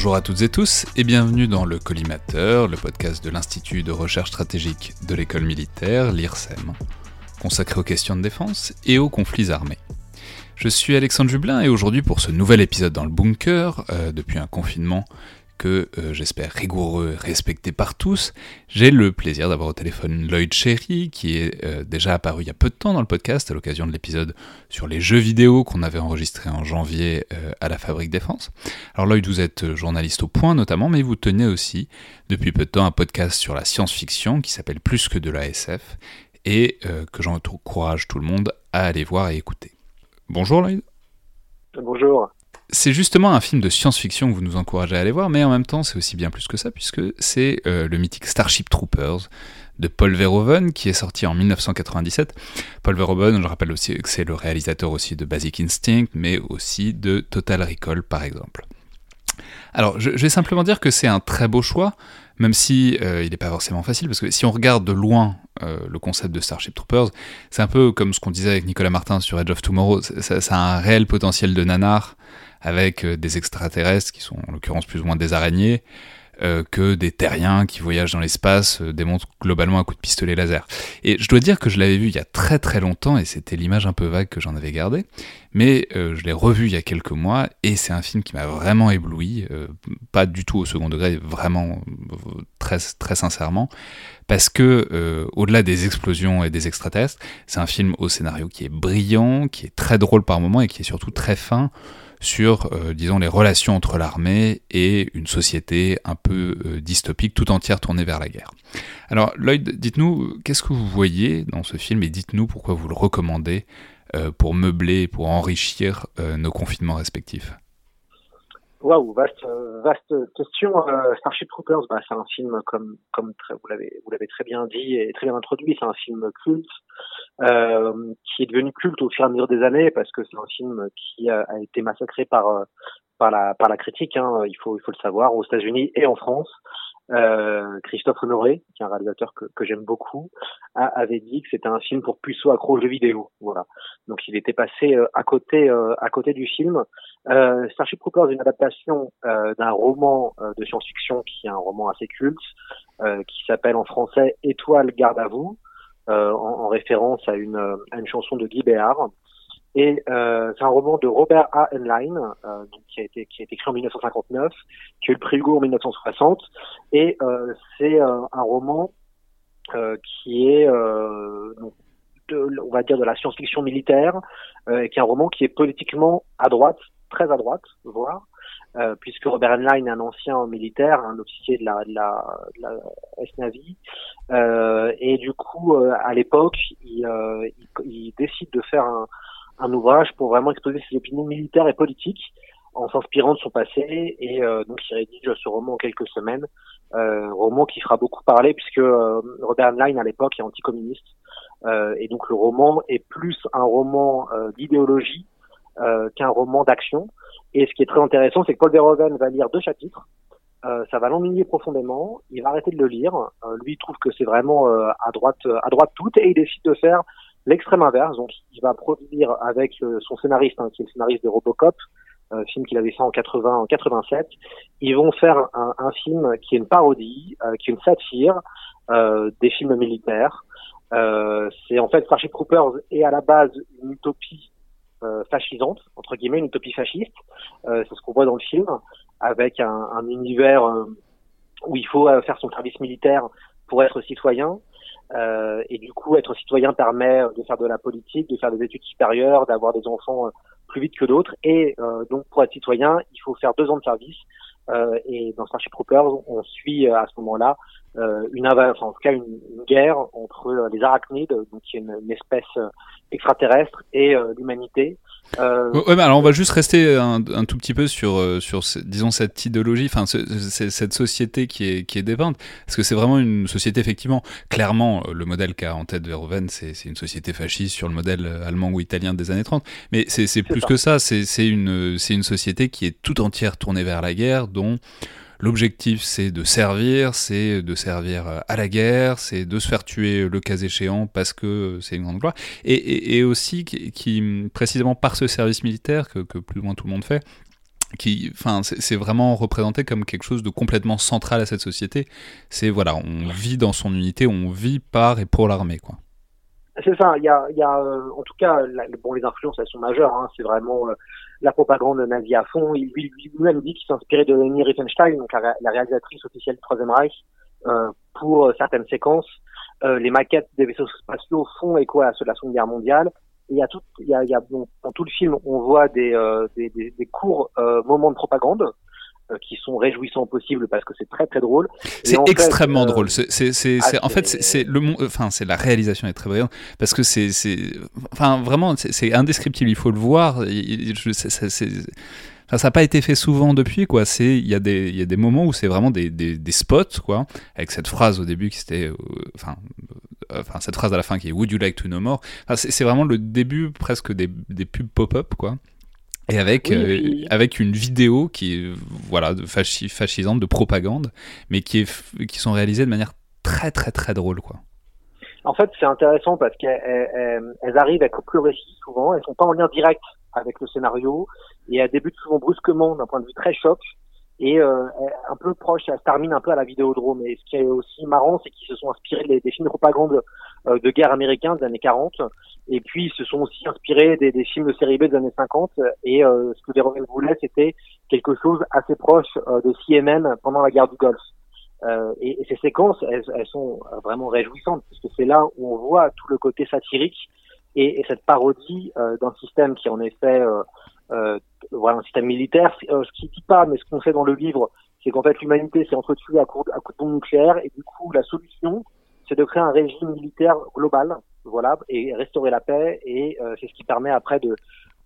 Bonjour à toutes et tous et bienvenue dans le Collimateur, le podcast de l'Institut de recherche stratégique de l'école militaire, l'IRSEM, consacré aux questions de défense et aux conflits armés. Je suis Alexandre Jublin et aujourd'hui pour ce nouvel épisode dans le bunker, euh, depuis un confinement que euh, j'espère rigoureux, respecté par tous, j'ai le plaisir d'avoir au téléphone Lloyd Cherry, qui est euh, déjà apparu il y a peu de temps dans le podcast, à l'occasion de l'épisode sur les jeux vidéo qu'on avait enregistré en janvier euh, à la Fabrique Défense. Alors Lloyd, vous êtes journaliste au point notamment, mais vous tenez aussi depuis peu de temps un podcast sur la science-fiction qui s'appelle Plus que de la SF, et que j'encourage tout le monde à aller voir et écouter. Bonjour Lloyd. Bonjour. C'est justement un film de science-fiction que vous nous encouragez à aller voir, mais en même temps, c'est aussi bien plus que ça, puisque c'est euh, le mythique Starship Troopers de Paul Verhoeven, qui est sorti en 1997. Paul Verhoeven, je rappelle aussi que c'est le réalisateur aussi de Basic Instinct, mais aussi de Total Recall, par exemple. Alors, je, vais simplement dire que c'est un très beau choix, même si euh, il n'est pas forcément facile, parce que si on regarde de loin euh, le concept de Starship Troopers, c'est un peu comme ce qu'on disait avec Nicolas Martin sur Edge of Tomorrow, ça, ça a un réel potentiel de nanar, avec euh, des extraterrestres qui sont en l'occurrence plus ou moins des araignées, euh, que des terriens qui voyagent dans l'espace euh, démontrent globalement un coup de pistolet laser. Et je dois dire que je l'avais vu il y a très très longtemps et c'était l'image un peu vague que j'en avais gardée, mais je l'ai revu il y a quelques mois et c'est un film qui m'a vraiment ébloui, pas du tout au second degré, vraiment très très sincèrement, parce que au-delà des explosions et des extraterrestres, c'est un film au scénario qui est brillant, qui est très drôle par moments et qui est surtout très fin sur, euh, disons, les relations entre l'armée et une société un peu euh, dystopique, tout entière tournée vers la guerre. Alors, Lloyd, dites-nous, qu'est-ce que vous voyez dans ce film et dites-nous pourquoi vous le recommandez euh, pour meubler, pour enrichir nos confinements respectifs? Waouh, vaste, vaste question. Starship Troopers, bah, c'est un film comme, comme vous l'avez, vous l'avez très bien dit et très bien introduit. C'est un film culte euh, qui est devenu culte au fur et à mesure des années parce que c'est un film qui a, été massacré par euh, par la par la critique. Hein, il faut il faut le savoir aux États-Unis et en France. Euh, Christophe Honoré, qui est un réalisateur que, que j'aime beaucoup, a, avait dit que c'était un film pour puceaux accro jeux vidéo. Voilà. Donc il était passé euh, à côté à côté du film. Euh, Starship Troopers est une adaptation d'un roman de science-fiction qui est un roman assez culte, qui s'appelle en français Étoile garde à vous. Euh, en, en, référence à une, à une chanson de Guy Béard. Et euh, c'est un roman de Robert A. Heinlein, euh, qui a été qui a été écrit en 1959, qui a eu le prix Hugo en 1960, et c'est un roman qui est de, on va dire de la science-fiction militaire, qui est un roman qui est politiquement à droite, très à droite, voire, euh, puisque Robert Heinlein est un ancien militaire, un officier de la, de la, de la S-Navy, euh, et du coup, euh, à l'époque, il, euh, il, il, décide de faire un, un, ouvrage pour vraiment exposer ses opinions militaires et politiques en s'inspirant de son passé, et donc il rédige ce roman en quelques semaines, roman qui fera beaucoup parler puisque Robert Heinlein à l'époque est anticommuniste, et donc le roman est plus un roman d'idéologie qu'un roman d'action. Et ce qui est très intéressant, c'est que Paul Verhoeven va lire deux chapitres. Euh, ça va l'ennuyer profondément. Il va arrêter de le lire. Euh, lui il trouve que c'est vraiment euh, à droite, à droite toute, et il décide de faire l'extrême inverse. Donc, il va produire avec son scénariste, hein, qui est le scénariste de Robocop, un film qu'il avait fait en 80, en 87. Ils vont faire un, un film qui est une parodie, qui est une satire des films militaires. c'est en fait Starship Troopers est à la base une utopie euh, fascisante, entre guillemets, une utopie fasciste. Euh, c'est ce qu'on voit dans le film, avec un, un univers euh, où il faut faire son service militaire pour être citoyen. Euh, et du coup, être citoyen permet de faire de la politique, de faire des études supérieures, d'avoir des enfants plus vite que d'autres. Et donc, pour être citoyen, il faut faire deux ans de service. et dans Starship Troopers, on suit à ce moment-là une, enfin, en tout cas une, une guerre entre les arachnides, donc qui est une, une espèce extraterrestre et euh, l'humanité. Euh, ouais, mais alors on va juste rester un, un tout petit peu sur, euh, sur disons, cette idéologie, enfin, cette société qui est, qui est dépeinte, parce que c'est vraiment une société, effectivement, clairement, le modèle qu'a en tête Verhoeven, c'est une société fasciste sur le modèle allemand ou italien des années 30, mais c'est plus que ça, c'est une, une société qui est tout entière tournée vers la guerre, dont L'objectif, c'est de servir, c'est de servir euh, à la guerre, c'est de se faire tuer le cas échéant parce que c'est une grande gloire, et, et, aussi qui, précisément par ce service militaire que, que plus ou moins tout le monde fait, qui, enfin, c'est vraiment représenté comme quelque chose de complètement central à cette société. C'est voilà, on vit dans son unité, on vit par et pour l'armée, quoi. C'est ça. Il y a, il y a euh, en tout cas, bon, les influences elles sont majeures. Hein, c'est vraiment euh, la propagande nazie à fond. Il lui-même dit qu'il s'inspirait de Leni Riefenstahl, donc la, réalisatrice officielle du Troisième Reich, euh, pour certaines séquences. les maquettes des vaisseaux spatiaux font écho à ceux de la Seconde Guerre mondiale il y a tout, il y a, il y a bon, dans tout le film, on voit des, euh, des, des, des, courts euh, moments de propagande qui sont réjouissants possibles parce que c'est très très drôle. C'est extrêmement drôle. C'est, c'est, c'est, ah, en fait, c'est, le, enfin, c'est la réalisation est très brillante parce que c'est, c'est, enfin, vraiment, c'est, indescriptible. Il faut le voir. c'est, ça n'a pas été fait souvent depuis, quoi. C'est, il y, a des, y a des moments où c'est vraiment des, des, des, spots, quoi, avec cette phrase au début qui c'était, enfin, enfin cette phrase à la fin qui est Would you like to know more? C'est vraiment le début presque des, des pubs pop-up quoi. Et avec, euh, avec une vidéo qui est voilà, fascisante, de propagande, mais qui, est, qui sont réalisées de manière très très très drôle. Quoi. En fait, c'est intéressant parce qu'elles arrivent à couper le récit souvent, elles sont pas en lien direct avec le scénario, et elles débutent souvent brusquement d'un point de vue très choc, et euh, un peu proche, ça se termine un peu à la Vidéodrome. Et ce qui est aussi marrant, c'est qu'ils se sont inspirés des, des films de propagande euh, de guerre américains des années 40, et puis ils se sont aussi inspirés des, des films de série B des années 50. Et euh, ce que Verhoeven voulait, c'était quelque chose assez proche euh, de CNN pendant la guerre du Golfe. Et, et, ces séquences, elles, elles, sont vraiment réjouissantes, parce que c'est là où on voit tout le côté satirique et, et cette parodie d'un système qui en effet euh, voilà, un système militaire. Euh, ce qui dit pas, mais ce qu'on fait dans le livre, c'est qu'en fait l'humanité s'est entretuée à coup, de bombes nucléaires et du coup la solution, c'est de créer un régime militaire global, voilà, et restaurer la paix. Et euh, c'est ce qui permet après de,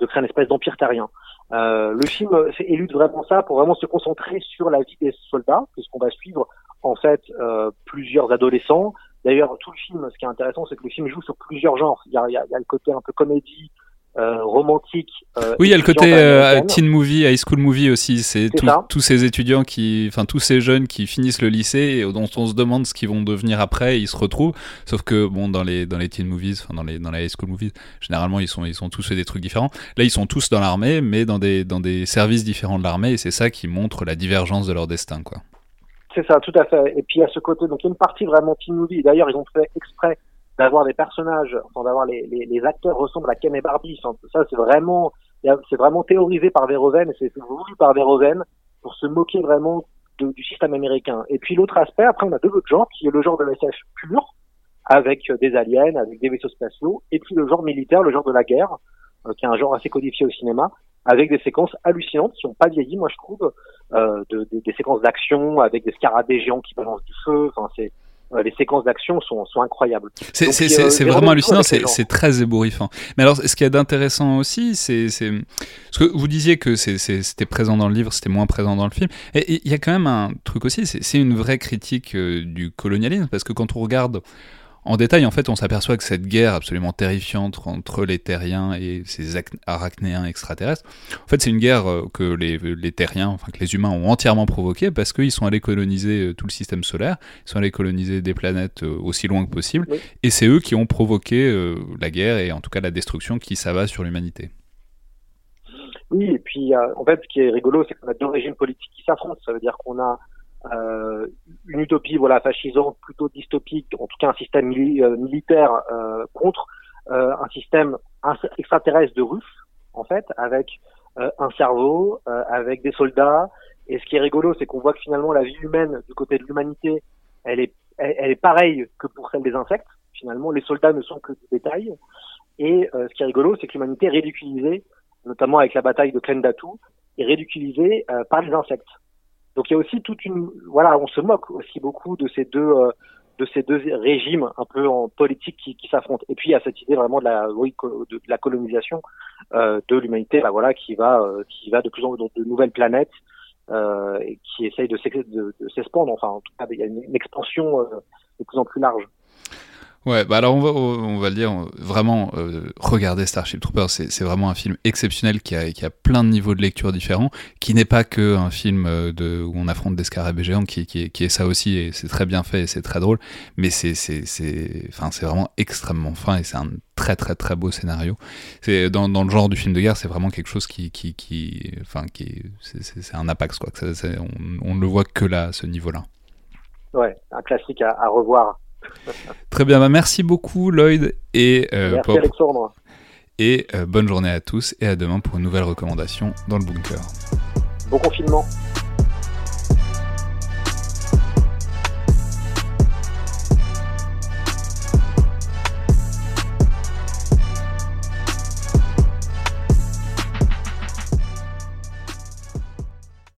de créer une espèce d'empire terrien. Euh, le film élude vraiment ça pour vraiment se concentrer sur la vie des soldats, puisqu'on va suivre en fait euh, plusieurs adolescents. D'ailleurs, tout le film, ce qui est intéressant, c'est que le film joue sur plusieurs genres. Il y a, il y a le côté un peu comédie, euh, romantique. Euh, oui, il y a le côté euh, teen movie, high school movie aussi. C'est tous ces étudiants qui, enfin tous ces jeunes qui finissent le lycée et dont on se demande ce qu'ils vont devenir après. Ils se retrouvent. Sauf que bon, dans les dans les teen movies, enfin dans les dans les high school movies, généralement ils sont ils sont tous fait des trucs différents. Là, ils sont tous dans l'armée, mais dans des dans des services différents de l'armée et c'est ça qui montre la divergence de leur destin, quoi. C'est ça, tout à fait. Et puis à ce côté, donc il y a une partie vraiment teen movie. D'ailleurs, ils ont fait exprès d'avoir des personnages, enfin d'avoir les, les, les, acteurs ressemblent à Ken et Barbie. Ça, c'est vraiment, c'est vraiment théorisé par Verhoeven, c'est voulu par Verhoeven pour se moquer vraiment de, du système américain. Et puis l'autre aspect, après, on a deux autres genres, qui est le genre de SF pur, avec des aliens, avec des vaisseaux spatiaux, et puis le genre militaire, le genre de la guerre, euh, qui est un genre assez codifié au cinéma, avec des séquences hallucinantes qui n'ont pas vieilli, moi je trouve, euh, de, des séquences d'action avec des scarabées géants qui balancent du feu. Enfin, c'est euh, les séquences d'action sont, sont, incroyables. C'est euh, vraiment hallucinant, c'est très ébouriffant. Mais alors, ce qu'il y a d'intéressant aussi, c'est ce que vous disiez que c'était présent dans le livre, c'était moins présent dans le film. Et il y a quand même un truc aussi, c'est une vraie critique euh, du colonialisme, parce que quand on regarde en détail, en fait, on s'aperçoit que cette guerre absolument terrifiante entre les terriens et ces arachnéens extraterrestres, en fait, c'est une guerre euh, que les, les, terriens, enfin que les humains ont entièrement provoquée parce qu'ils sont allés coloniser euh, tout le système solaire, ils sont allés coloniser des planètes euh, aussi loin que possible, et c'est eux qui ont provoqué la guerre et en tout cas la destruction qui s'abat sur l'humanité. Oui, et puis en fait, ce qui est rigolo, c'est qu'on a deux régimes politiques qui s'affrontent. Ça veut dire qu'on a euh, une utopie voilà fascisante, plutôt dystopique, en tout cas un système euh, militaire euh, contre euh, un système extraterrestre de Russes, en fait, avec un cerveau, avec des soldats. Et ce qui est rigolo, c'est qu'on voit que finalement la vie humaine du côté de l'humanité, elle est, elle, est pareille que pour celle des insectes. Finalement, les soldats ne sont que du détail. Et ce qui est rigolo, c'est que l'humanité est ridiculisée, notamment avec la bataille de Kendatu, est ridiculisée par les insectes. Donc il y a aussi toute une voilà, on se moque aussi beaucoup de ces deux euh, de ces deux régimes un peu en politique qui, qui s'affrontent. Et puis il y a cette idée vraiment de la oui, de, la colonisation euh, de l'humanité, bah, voilà, qui va euh, qui va de plus en plus dans de nouvelles planètes euh, et qui essaye de, s'expandre. Enfin, en tout cas, il y a une, expansion euh, de plus en plus large. Ouais, bah alors on va, on va le dire, vraiment, euh, regardez Starship Troopers, c'est vraiment un film exceptionnel qui a, qui a plein de niveaux de lecture différents, qui n'est pas que un film euh, de, où on affronte des scarabées géants, qui, qui, qui est ça aussi, et c'est très bien fait et c'est très drôle, mais c'est enfin, vraiment extrêmement fin et c'est un très très très beau scénario. C'est dans, dans, le genre du film de guerre, c'est vraiment quelque chose qui, qui, qui enfin, qui, c'est un apax quoi. on, on ne le voit que là, à ce niveau-là. Ouais, un classique à, à revoir Très bien, bah merci beaucoup Lloyd et euh, merci Alexandre. Et euh, bonne journée à tous et à demain pour une nouvelle recommandation dans le bunker. Bon confinement.